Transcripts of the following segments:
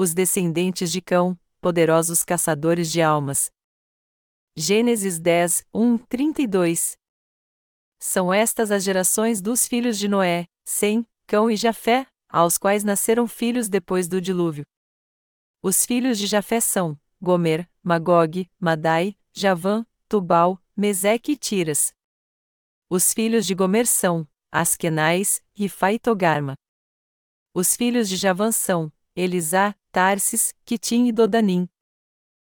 os descendentes de Cão, poderosos caçadores de almas. Gênesis 10, 1, 32 São estas as gerações dos filhos de Noé, Sem, Cão e Jafé, aos quais nasceram filhos depois do dilúvio. Os filhos de Jafé são Gomer, Magog, Madai, Javã, Tubal, Meseque e Tiras. Os filhos de Gomer são Askenais, Rifá e Togarma. Os filhos de Javã são Elisá, Tarsis, Quitim e Dodanim.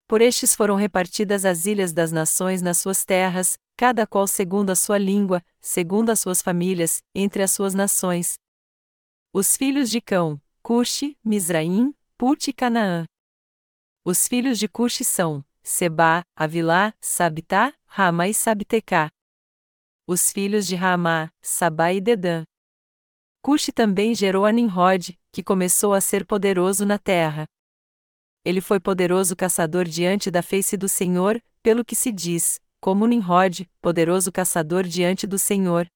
Por estes foram repartidas as ilhas das nações nas suas terras, cada qual segundo a sua língua, segundo as suas famílias, entre as suas nações. Os filhos de Cão, Cuxi, Misraim, Put e Canaã. Os filhos de Cuxi são Seba, Avilá, Sabitá, Ramá e Sabtecá. Os filhos de Ramá, Sabá e Dedã. Cuxi também gerou a Nimrod, que começou a ser poderoso na terra. Ele foi poderoso caçador diante da face do Senhor, pelo que se diz, como Nimrod, poderoso caçador diante do Senhor.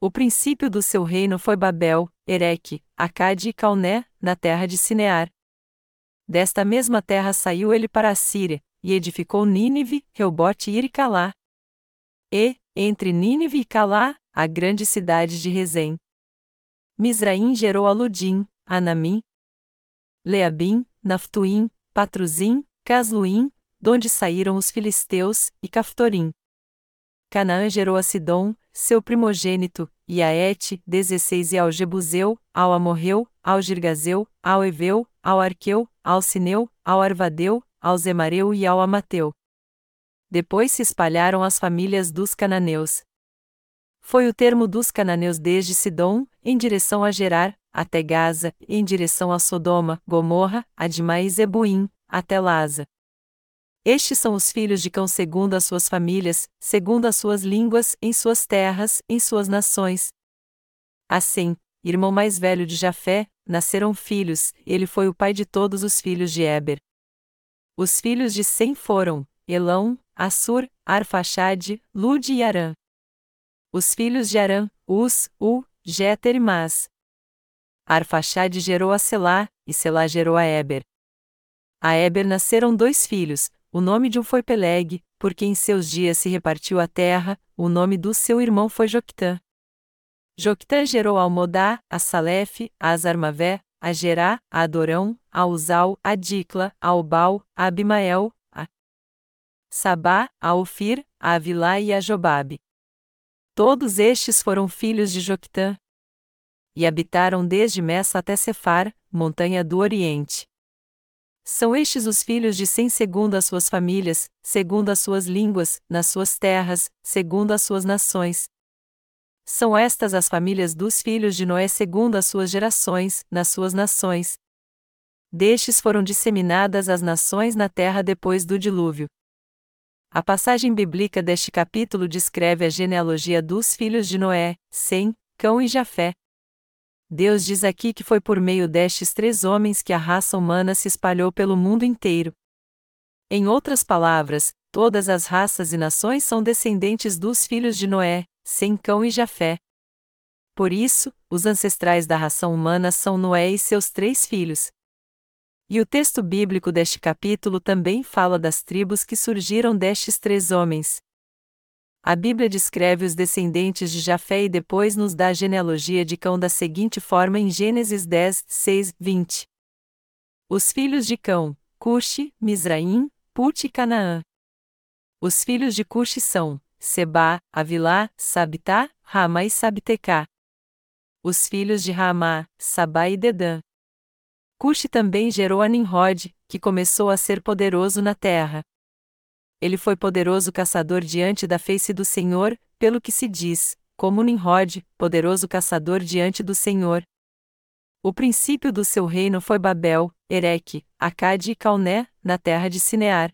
O princípio do seu reino foi Babel, Ereque, Acade e Calné, na terra de Sinear. Desta mesma terra saiu ele para a Síria, e edificou Nínive, Reubote e Iricalá. E, entre Nínive e Calá, a grande cidade de Rezém. Misraim gerou a Ludim, Anamim, Leabim, Naftuim, Patruzim, Casluim, donde saíram os filisteus, e Caftorim. Canaã gerou a Sidom, seu primogênito, e a Et, 16 e ao Jebuseu, ao Amorreu, ao Girgazeu, ao Eveu, ao Arqueu, ao Sineu, ao Arvadeu, ao Zemareu e ao Amateu. Depois se espalharam as famílias dos cananeus. Foi o termo dos cananeus desde Sidom, em direção a Gerar, até Gaza, em direção a Sodoma, Gomorra, Admá e Zebuim, até Laza. Estes são os filhos de Cão segundo as suas famílias, segundo as suas línguas, em suas terras, em suas nações. Assim, irmão mais velho de Jafé, nasceram filhos, ele foi o pai de todos os filhos de Eber. Os filhos de Sem foram, Elão, Assur, Arfaxade, Lude e Arã. Os filhos de Arã, Us, U, Jeter e Mas. Arfaxade gerou a Selá, e Selá gerou a Eber. A Eber nasceram dois filhos, o nome de um foi Peleg, porque em seus dias se repartiu a terra, o nome do seu irmão foi Joctã. Joctã gerou a Almodá, a Salef, a Azarmavé, a Gerá, a Adorão, a Uzal, a Dicla, a Obal, a Abimael, a Sabá, a Ofir, a Avilá e a Jobabe. Todos estes foram filhos de Joctã, e habitaram desde Messa até Cefar, montanha do Oriente. São estes os filhos de Sem segundo as suas famílias, segundo as suas línguas, nas suas terras, segundo as suas nações. São estas as famílias dos filhos de Noé segundo as suas gerações, nas suas nações. Destes foram disseminadas as nações na terra depois do dilúvio. A passagem bíblica deste capítulo descreve a genealogia dos filhos de Noé, Sem, Cão e Jafé. Deus diz aqui que foi por meio destes três homens que a raça humana se espalhou pelo mundo inteiro. Em outras palavras, todas as raças e nações são descendentes dos filhos de Noé, Sem, Cão e Jafé. Por isso, os ancestrais da raça humana são Noé e seus três filhos. E o texto bíblico deste capítulo também fala das tribos que surgiram destes três homens. A Bíblia descreve os descendentes de Jafé e depois nos dá a genealogia de Cão da seguinte forma em Gênesis 10, 6, 20. Os filhos de Cão, Cuxi, Misraim, Put e Canaã. Os filhos de Cuxi são Seba, Avilá, Sabitá, Ramá e Sabtecá. Os filhos de Ramá, Sabá e Dedã. Cuxi também gerou a Nimrod, que começou a ser poderoso na terra ele foi poderoso caçador diante da face do Senhor, pelo que se diz, como Nimrod, poderoso caçador diante do Senhor. O princípio do seu reino foi Babel, Ereque, Acade e Calné, na terra de Sinear.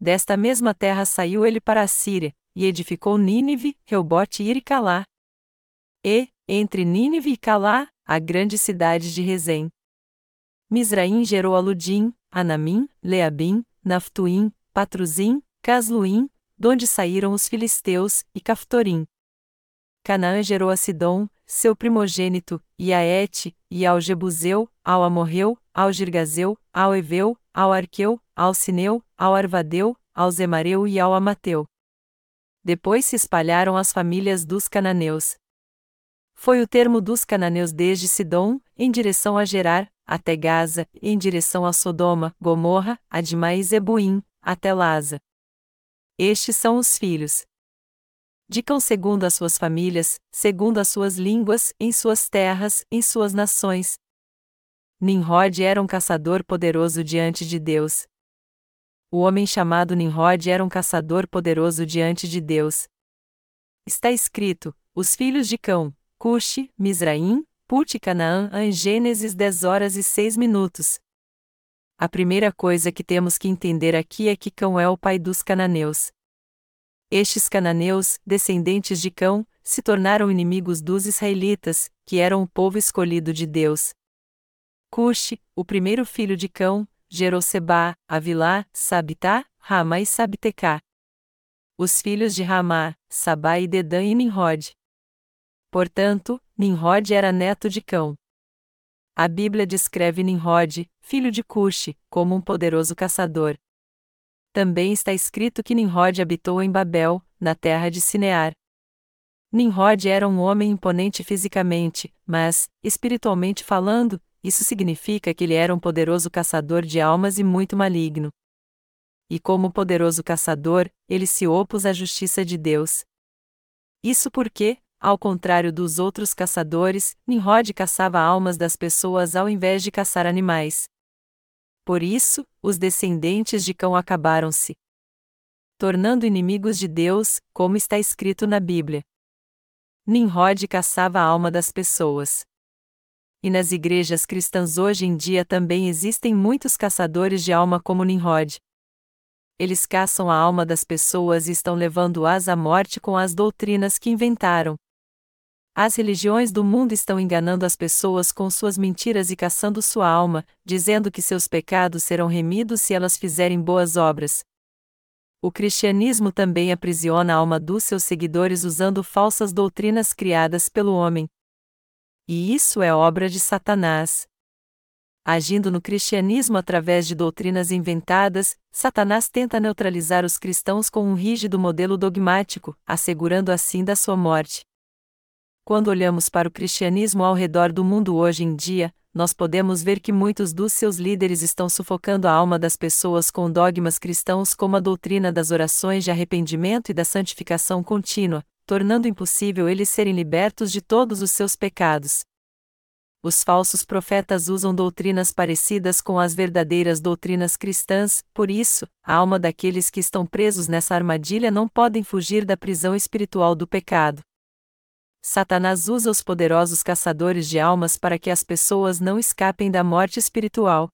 Desta mesma terra saiu ele para a Síria, e edificou Nínive, Reubote e Iricalá. E, entre Nínive e Calá, a grande cidade de Rezém. Misraim gerou a Ludim, Anamim, Leabim, Naftuim, Patruzim, Casluim, donde saíram os filisteus, e Caftorim. Canaã gerou a Sidom, seu primogênito, e a Et, e ao Jebuseu, ao Amorreu, ao Girgazeu, ao Eveu, ao Arqueu, ao Sineu, ao Arvadeu, ao Zemareu e ao Amateu. Depois se espalharam as famílias dos cananeus. Foi o termo dos cananeus desde Sidom, em direção a Gerar, até Gaza, em direção a Sodoma, Gomorra, Admá e Zebuim, até Laza. Estes são os filhos. Cão segundo as suas famílias, segundo as suas línguas, em suas terras, em suas nações. Nimrod era um caçador poderoso diante de Deus. O homem chamado Nimrod era um caçador poderoso diante de Deus. Está escrito: os filhos de Cão, Cuxi, Misraim, Put Canaã em Gênesis 10 horas e 6 minutos. A primeira coisa que temos que entender aqui é que Cão é o pai dos cananeus. Estes cananeus, descendentes de Cão, se tornaram inimigos dos israelitas, que eram o povo escolhido de Deus. Cuxi, o primeiro filho de Cão, gerou Seba, Avilá, Sabitá, Ramá e Sabtecá. Os filhos de Ramá, Sabá e Dedã e Nimrod. Portanto, Nimrod era neto de Cão. A Bíblia descreve Nimrod, filho de Cuxi, como um poderoso caçador. Também está escrito que Nimrod habitou em Babel, na terra de Sinear. Nimrod era um homem imponente fisicamente, mas, espiritualmente falando, isso significa que ele era um poderoso caçador de almas e muito maligno. E como poderoso caçador, ele se opôs à justiça de Deus. Isso porque, ao contrário dos outros caçadores, Nimrod caçava almas das pessoas ao invés de caçar animais. Por isso, os descendentes de Cão acabaram-se tornando inimigos de Deus, como está escrito na Bíblia. Nimrod caçava a alma das pessoas. E nas igrejas cristãs hoje em dia também existem muitos caçadores de alma como Nimrod. Eles caçam a alma das pessoas e estão levando-as à morte com as doutrinas que inventaram. As religiões do mundo estão enganando as pessoas com suas mentiras e caçando sua alma, dizendo que seus pecados serão remidos se elas fizerem boas obras. O cristianismo também aprisiona a alma dos seus seguidores usando falsas doutrinas criadas pelo homem. E isso é obra de Satanás. Agindo no cristianismo através de doutrinas inventadas, Satanás tenta neutralizar os cristãos com um rígido modelo dogmático, assegurando assim da sua morte. Quando olhamos para o cristianismo ao redor do mundo hoje em dia, nós podemos ver que muitos dos seus líderes estão sufocando a alma das pessoas com dogmas cristãos como a doutrina das orações de arrependimento e da santificação contínua, tornando impossível eles serem libertos de todos os seus pecados. Os falsos profetas usam doutrinas parecidas com as verdadeiras doutrinas cristãs, por isso, a alma daqueles que estão presos nessa armadilha não podem fugir da prisão espiritual do pecado. Satanás usa os poderosos caçadores de almas para que as pessoas não escapem da morte espiritual.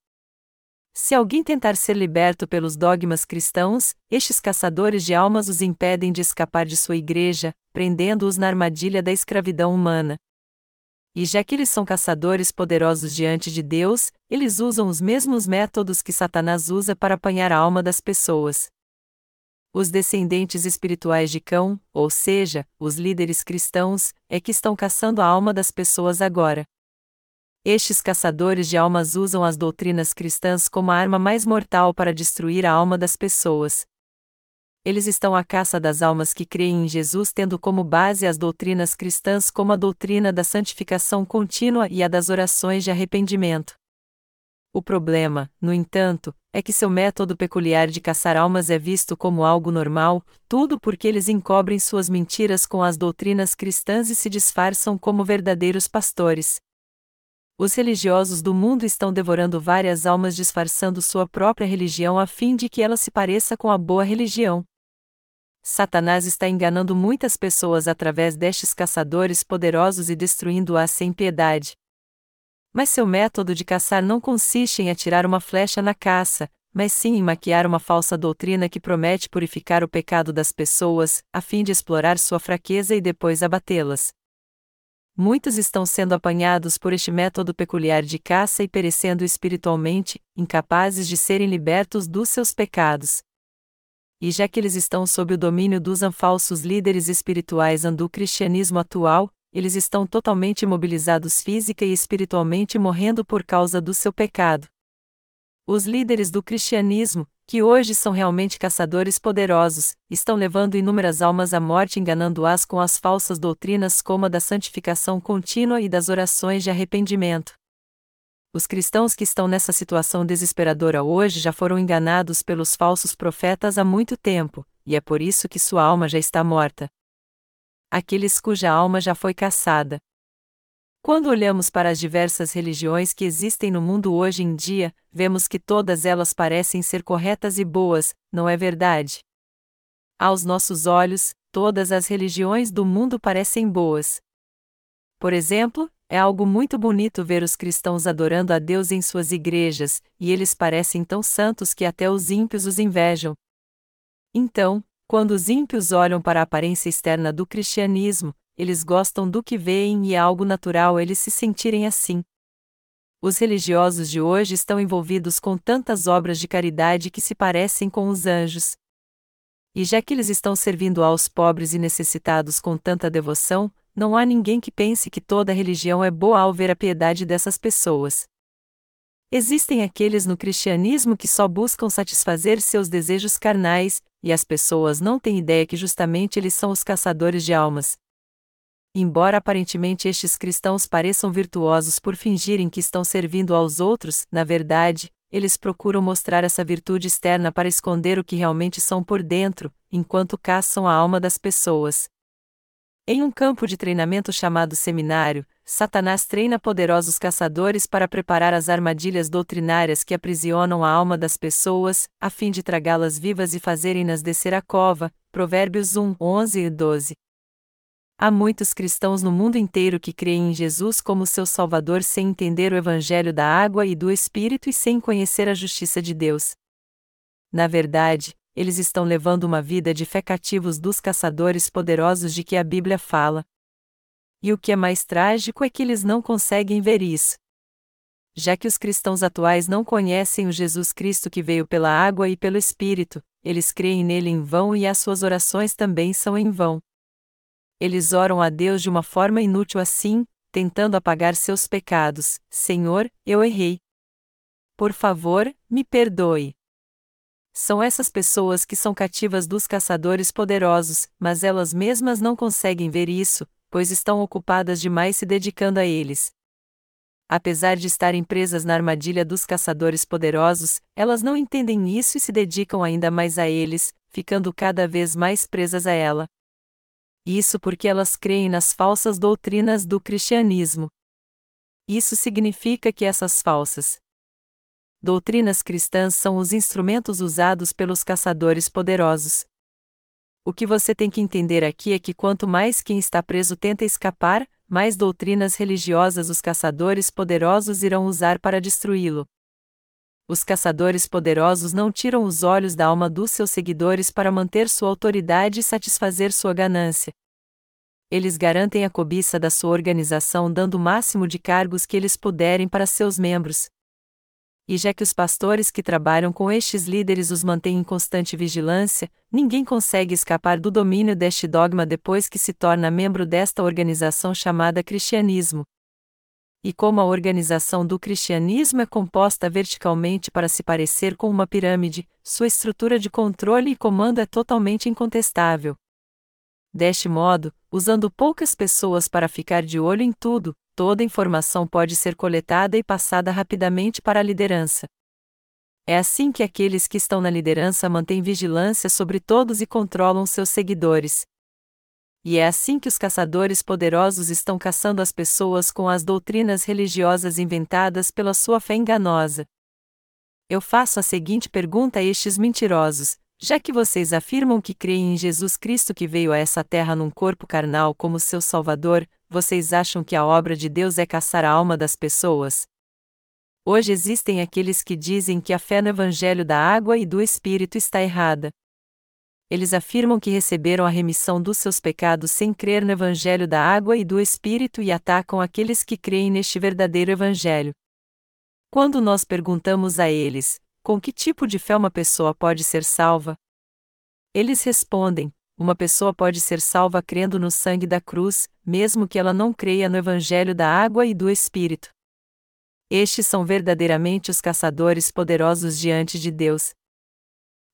Se alguém tentar ser liberto pelos dogmas cristãos, estes caçadores de almas os impedem de escapar de sua igreja, prendendo-os na armadilha da escravidão humana. E já que eles são caçadores poderosos diante de Deus, eles usam os mesmos métodos que Satanás usa para apanhar a alma das pessoas os descendentes espirituais de Cão, ou seja, os líderes cristãos, é que estão caçando a alma das pessoas agora. Estes caçadores de almas usam as doutrinas cristãs como a arma mais mortal para destruir a alma das pessoas. Eles estão à caça das almas que creem em Jesus, tendo como base as doutrinas cristãs, como a doutrina da santificação contínua e a das orações de arrependimento. O problema, no entanto, é que seu método peculiar de caçar almas é visto como algo normal, tudo porque eles encobrem suas mentiras com as doutrinas cristãs e se disfarçam como verdadeiros pastores. Os religiosos do mundo estão devorando várias almas disfarçando sua própria religião a fim de que ela se pareça com a boa religião. Satanás está enganando muitas pessoas através destes caçadores poderosos e destruindo-as sem piedade. Mas seu método de caçar não consiste em atirar uma flecha na caça, mas sim em maquiar uma falsa doutrina que promete purificar o pecado das pessoas, a fim de explorar sua fraqueza e depois abatê-las. Muitos estão sendo apanhados por este método peculiar de caça e perecendo espiritualmente, incapazes de serem libertos dos seus pecados. E já que eles estão sob o domínio dos falsos líderes espirituais do cristianismo atual, eles estão totalmente imobilizados física e espiritualmente morrendo por causa do seu pecado. Os líderes do cristianismo, que hoje são realmente caçadores poderosos, estão levando inúmeras almas à morte enganando-as com as falsas doutrinas como a da santificação contínua e das orações de arrependimento. Os cristãos que estão nessa situação desesperadora hoje já foram enganados pelos falsos profetas há muito tempo, e é por isso que sua alma já está morta. Aqueles cuja alma já foi caçada. Quando olhamos para as diversas religiões que existem no mundo hoje em dia, vemos que todas elas parecem ser corretas e boas, não é verdade? Aos nossos olhos, todas as religiões do mundo parecem boas. Por exemplo, é algo muito bonito ver os cristãos adorando a Deus em suas igrejas, e eles parecem tão santos que até os ímpios os invejam. Então, quando os ímpios olham para a aparência externa do cristianismo, eles gostam do que veem e é algo natural eles se sentirem assim. Os religiosos de hoje estão envolvidos com tantas obras de caridade que se parecem com os anjos. E já que eles estão servindo aos pobres e necessitados com tanta devoção, não há ninguém que pense que toda religião é boa ao ver a piedade dessas pessoas. Existem aqueles no cristianismo que só buscam satisfazer seus desejos carnais, e as pessoas não têm ideia que justamente eles são os caçadores de almas. Embora aparentemente estes cristãos pareçam virtuosos por fingirem que estão servindo aos outros, na verdade, eles procuram mostrar essa virtude externa para esconder o que realmente são por dentro, enquanto caçam a alma das pessoas. Em um campo de treinamento chamado seminário, Satanás treina poderosos caçadores para preparar as armadilhas doutrinárias que aprisionam a alma das pessoas, a fim de tragá-las vivas e fazerem-nas descer a cova. Provérbios 1, 11 e 12. Há muitos cristãos no mundo inteiro que creem em Jesus como seu Salvador sem entender o Evangelho da água e do Espírito e sem conhecer a justiça de Deus. Na verdade, eles estão levando uma vida de fé cativos dos caçadores poderosos de que a Bíblia fala. E o que é mais trágico é que eles não conseguem ver isso. Já que os cristãos atuais não conhecem o Jesus Cristo que veio pela água e pelo Espírito, eles creem nele em vão e as suas orações também são em vão. Eles oram a Deus de uma forma inútil assim, tentando apagar seus pecados: Senhor, eu errei. Por favor, me perdoe. São essas pessoas que são cativas dos caçadores poderosos, mas elas mesmas não conseguem ver isso, pois estão ocupadas demais se dedicando a eles. Apesar de estarem presas na armadilha dos caçadores poderosos, elas não entendem isso e se dedicam ainda mais a eles, ficando cada vez mais presas a ela. Isso porque elas creem nas falsas doutrinas do cristianismo. Isso significa que essas falsas doutrinas cristãs são os instrumentos usados pelos caçadores poderosos. O que você tem que entender aqui é que quanto mais quem está preso tenta escapar, mais doutrinas religiosas os caçadores poderosos irão usar para destruí-lo. Os caçadores poderosos não tiram os olhos da alma dos seus seguidores para manter sua autoridade e satisfazer sua ganância. Eles garantem a cobiça da sua organização dando o máximo de cargos que eles puderem para seus membros e já que os pastores que trabalham com estes líderes os mantêm em constante vigilância, ninguém consegue escapar do domínio deste dogma depois que se torna membro desta organização chamada cristianismo. E como a organização do cristianismo é composta verticalmente para se parecer com uma pirâmide, sua estrutura de controle e comando é totalmente incontestável. Deste modo, usando poucas pessoas para ficar de olho em tudo, toda informação pode ser coletada e passada rapidamente para a liderança. É assim que aqueles que estão na liderança mantêm vigilância sobre todos e controlam seus seguidores. E é assim que os caçadores poderosos estão caçando as pessoas com as doutrinas religiosas inventadas pela sua fé enganosa. Eu faço a seguinte pergunta a estes mentirosos: já que vocês afirmam que creem em Jesus Cristo que veio a essa terra num corpo carnal como seu Salvador, vocês acham que a obra de Deus é caçar a alma das pessoas? Hoje existem aqueles que dizem que a fé no Evangelho da água e do Espírito está errada. Eles afirmam que receberam a remissão dos seus pecados sem crer no Evangelho da água e do Espírito e atacam aqueles que creem neste verdadeiro Evangelho. Quando nós perguntamos a eles, com que tipo de fé uma pessoa pode ser salva? Eles respondem: uma pessoa pode ser salva crendo no sangue da cruz, mesmo que ela não creia no Evangelho da água e do Espírito. Estes são verdadeiramente os caçadores poderosos diante de Deus.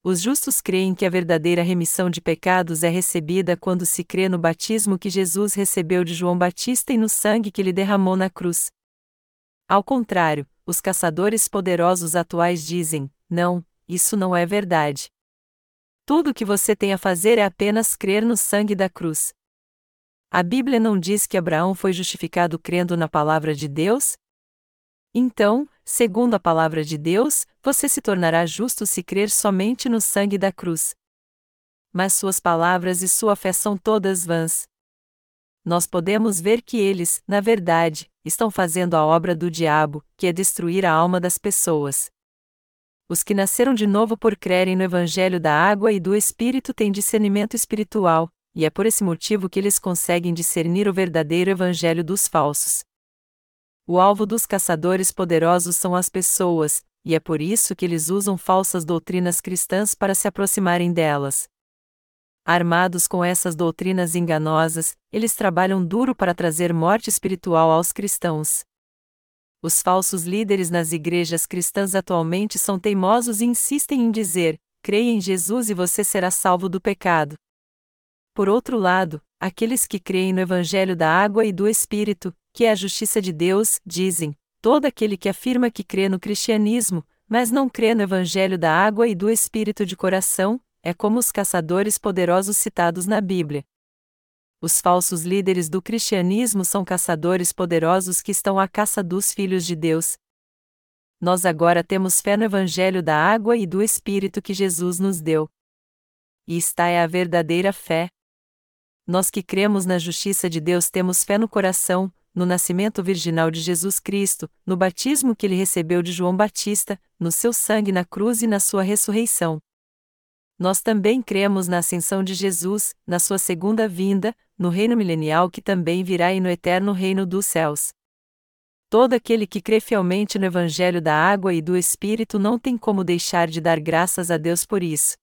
Os justos creem que a verdadeira remissão de pecados é recebida quando se crê no batismo que Jesus recebeu de João Batista e no sangue que ele derramou na cruz. Ao contrário, os caçadores poderosos atuais dizem: não, isso não é verdade. Tudo o que você tem a fazer é apenas crer no sangue da cruz. A Bíblia não diz que Abraão foi justificado crendo na palavra de Deus? Então, segundo a palavra de Deus, você se tornará justo se crer somente no sangue da cruz. Mas suas palavras e sua fé são todas vãs. Nós podemos ver que eles, na verdade, estão fazendo a obra do diabo, que é destruir a alma das pessoas. Os que nasceram de novo por crerem no Evangelho da água e do Espírito têm discernimento espiritual, e é por esse motivo que eles conseguem discernir o verdadeiro Evangelho dos falsos. O alvo dos caçadores poderosos são as pessoas, e é por isso que eles usam falsas doutrinas cristãs para se aproximarem delas. Armados com essas doutrinas enganosas, eles trabalham duro para trazer morte espiritual aos cristãos. Os falsos líderes nas igrejas cristãs atualmente são teimosos e insistem em dizer: creia em Jesus e você será salvo do pecado. Por outro lado, aqueles que creem no Evangelho da água e do Espírito, que é a justiça de Deus, dizem: todo aquele que afirma que crê no cristianismo, mas não crê no evangelho da água e do espírito de coração, é como os caçadores poderosos citados na Bíblia. Os falsos líderes do cristianismo são caçadores poderosos que estão à caça dos filhos de Deus. Nós agora temos fé no evangelho da água e do espírito que Jesus nos deu. E esta é a verdadeira fé. Nós que cremos na justiça de Deus temos fé no coração, no nascimento virginal de Jesus Cristo, no batismo que ele recebeu de João Batista, no seu sangue na cruz e na sua ressurreição. Nós também cremos na ascensão de Jesus, na sua segunda vinda, no reino milenial que também virá e no eterno reino dos céus. Todo aquele que crê fielmente no Evangelho da água e do Espírito não tem como deixar de dar graças a Deus por isso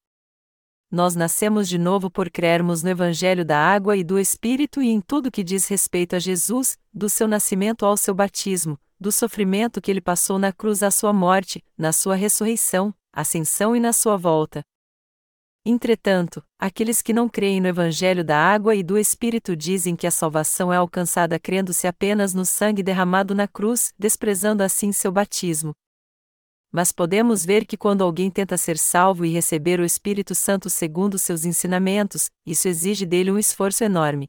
nós nascemos de novo por crermos no Evangelho da água e do Espírito e em tudo que diz respeito a Jesus, do seu nascimento ao seu batismo, do sofrimento que ele passou na cruz à sua morte, na sua ressurreição, ascensão e na sua volta. Entretanto, aqueles que não creem no Evangelho da água e do Espírito dizem que a salvação é alcançada crendo-se apenas no sangue derramado na cruz, desprezando assim seu batismo, mas podemos ver que quando alguém tenta ser salvo e receber o Espírito Santo segundo seus ensinamentos, isso exige dele um esforço enorme.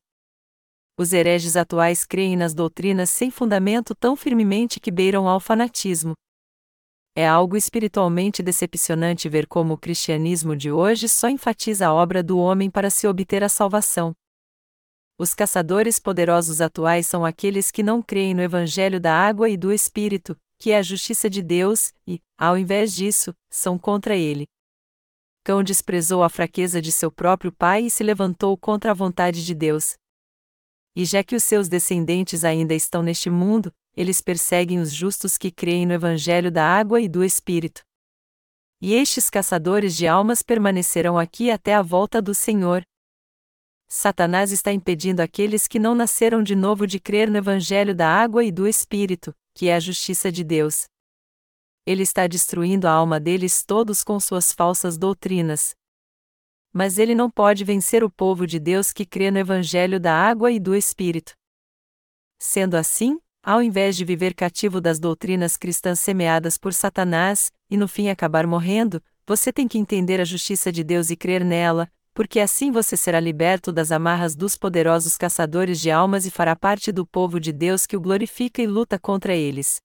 Os hereges atuais creem nas doutrinas sem fundamento tão firmemente que beiram ao fanatismo. É algo espiritualmente decepcionante ver como o cristianismo de hoje só enfatiza a obra do homem para se obter a salvação. Os caçadores poderosos atuais são aqueles que não creem no Evangelho da água e do Espírito, que é a justiça de Deus, e, ao invés disso, são contra ele. Cão desprezou a fraqueza de seu próprio pai e se levantou contra a vontade de Deus. E já que os seus descendentes ainda estão neste mundo, eles perseguem os justos que creem no Evangelho da água e do Espírito. E estes caçadores de almas permanecerão aqui até a volta do Senhor. Satanás está impedindo aqueles que não nasceram de novo de crer no Evangelho da água e do Espírito, que é a justiça de Deus. Ele está destruindo a alma deles todos com suas falsas doutrinas. Mas ele não pode vencer o povo de Deus que crê no Evangelho da água e do Espírito. Sendo assim, ao invés de viver cativo das doutrinas cristãs semeadas por Satanás, e no fim acabar morrendo, você tem que entender a justiça de Deus e crer nela, porque assim você será liberto das amarras dos poderosos caçadores de almas e fará parte do povo de Deus que o glorifica e luta contra eles.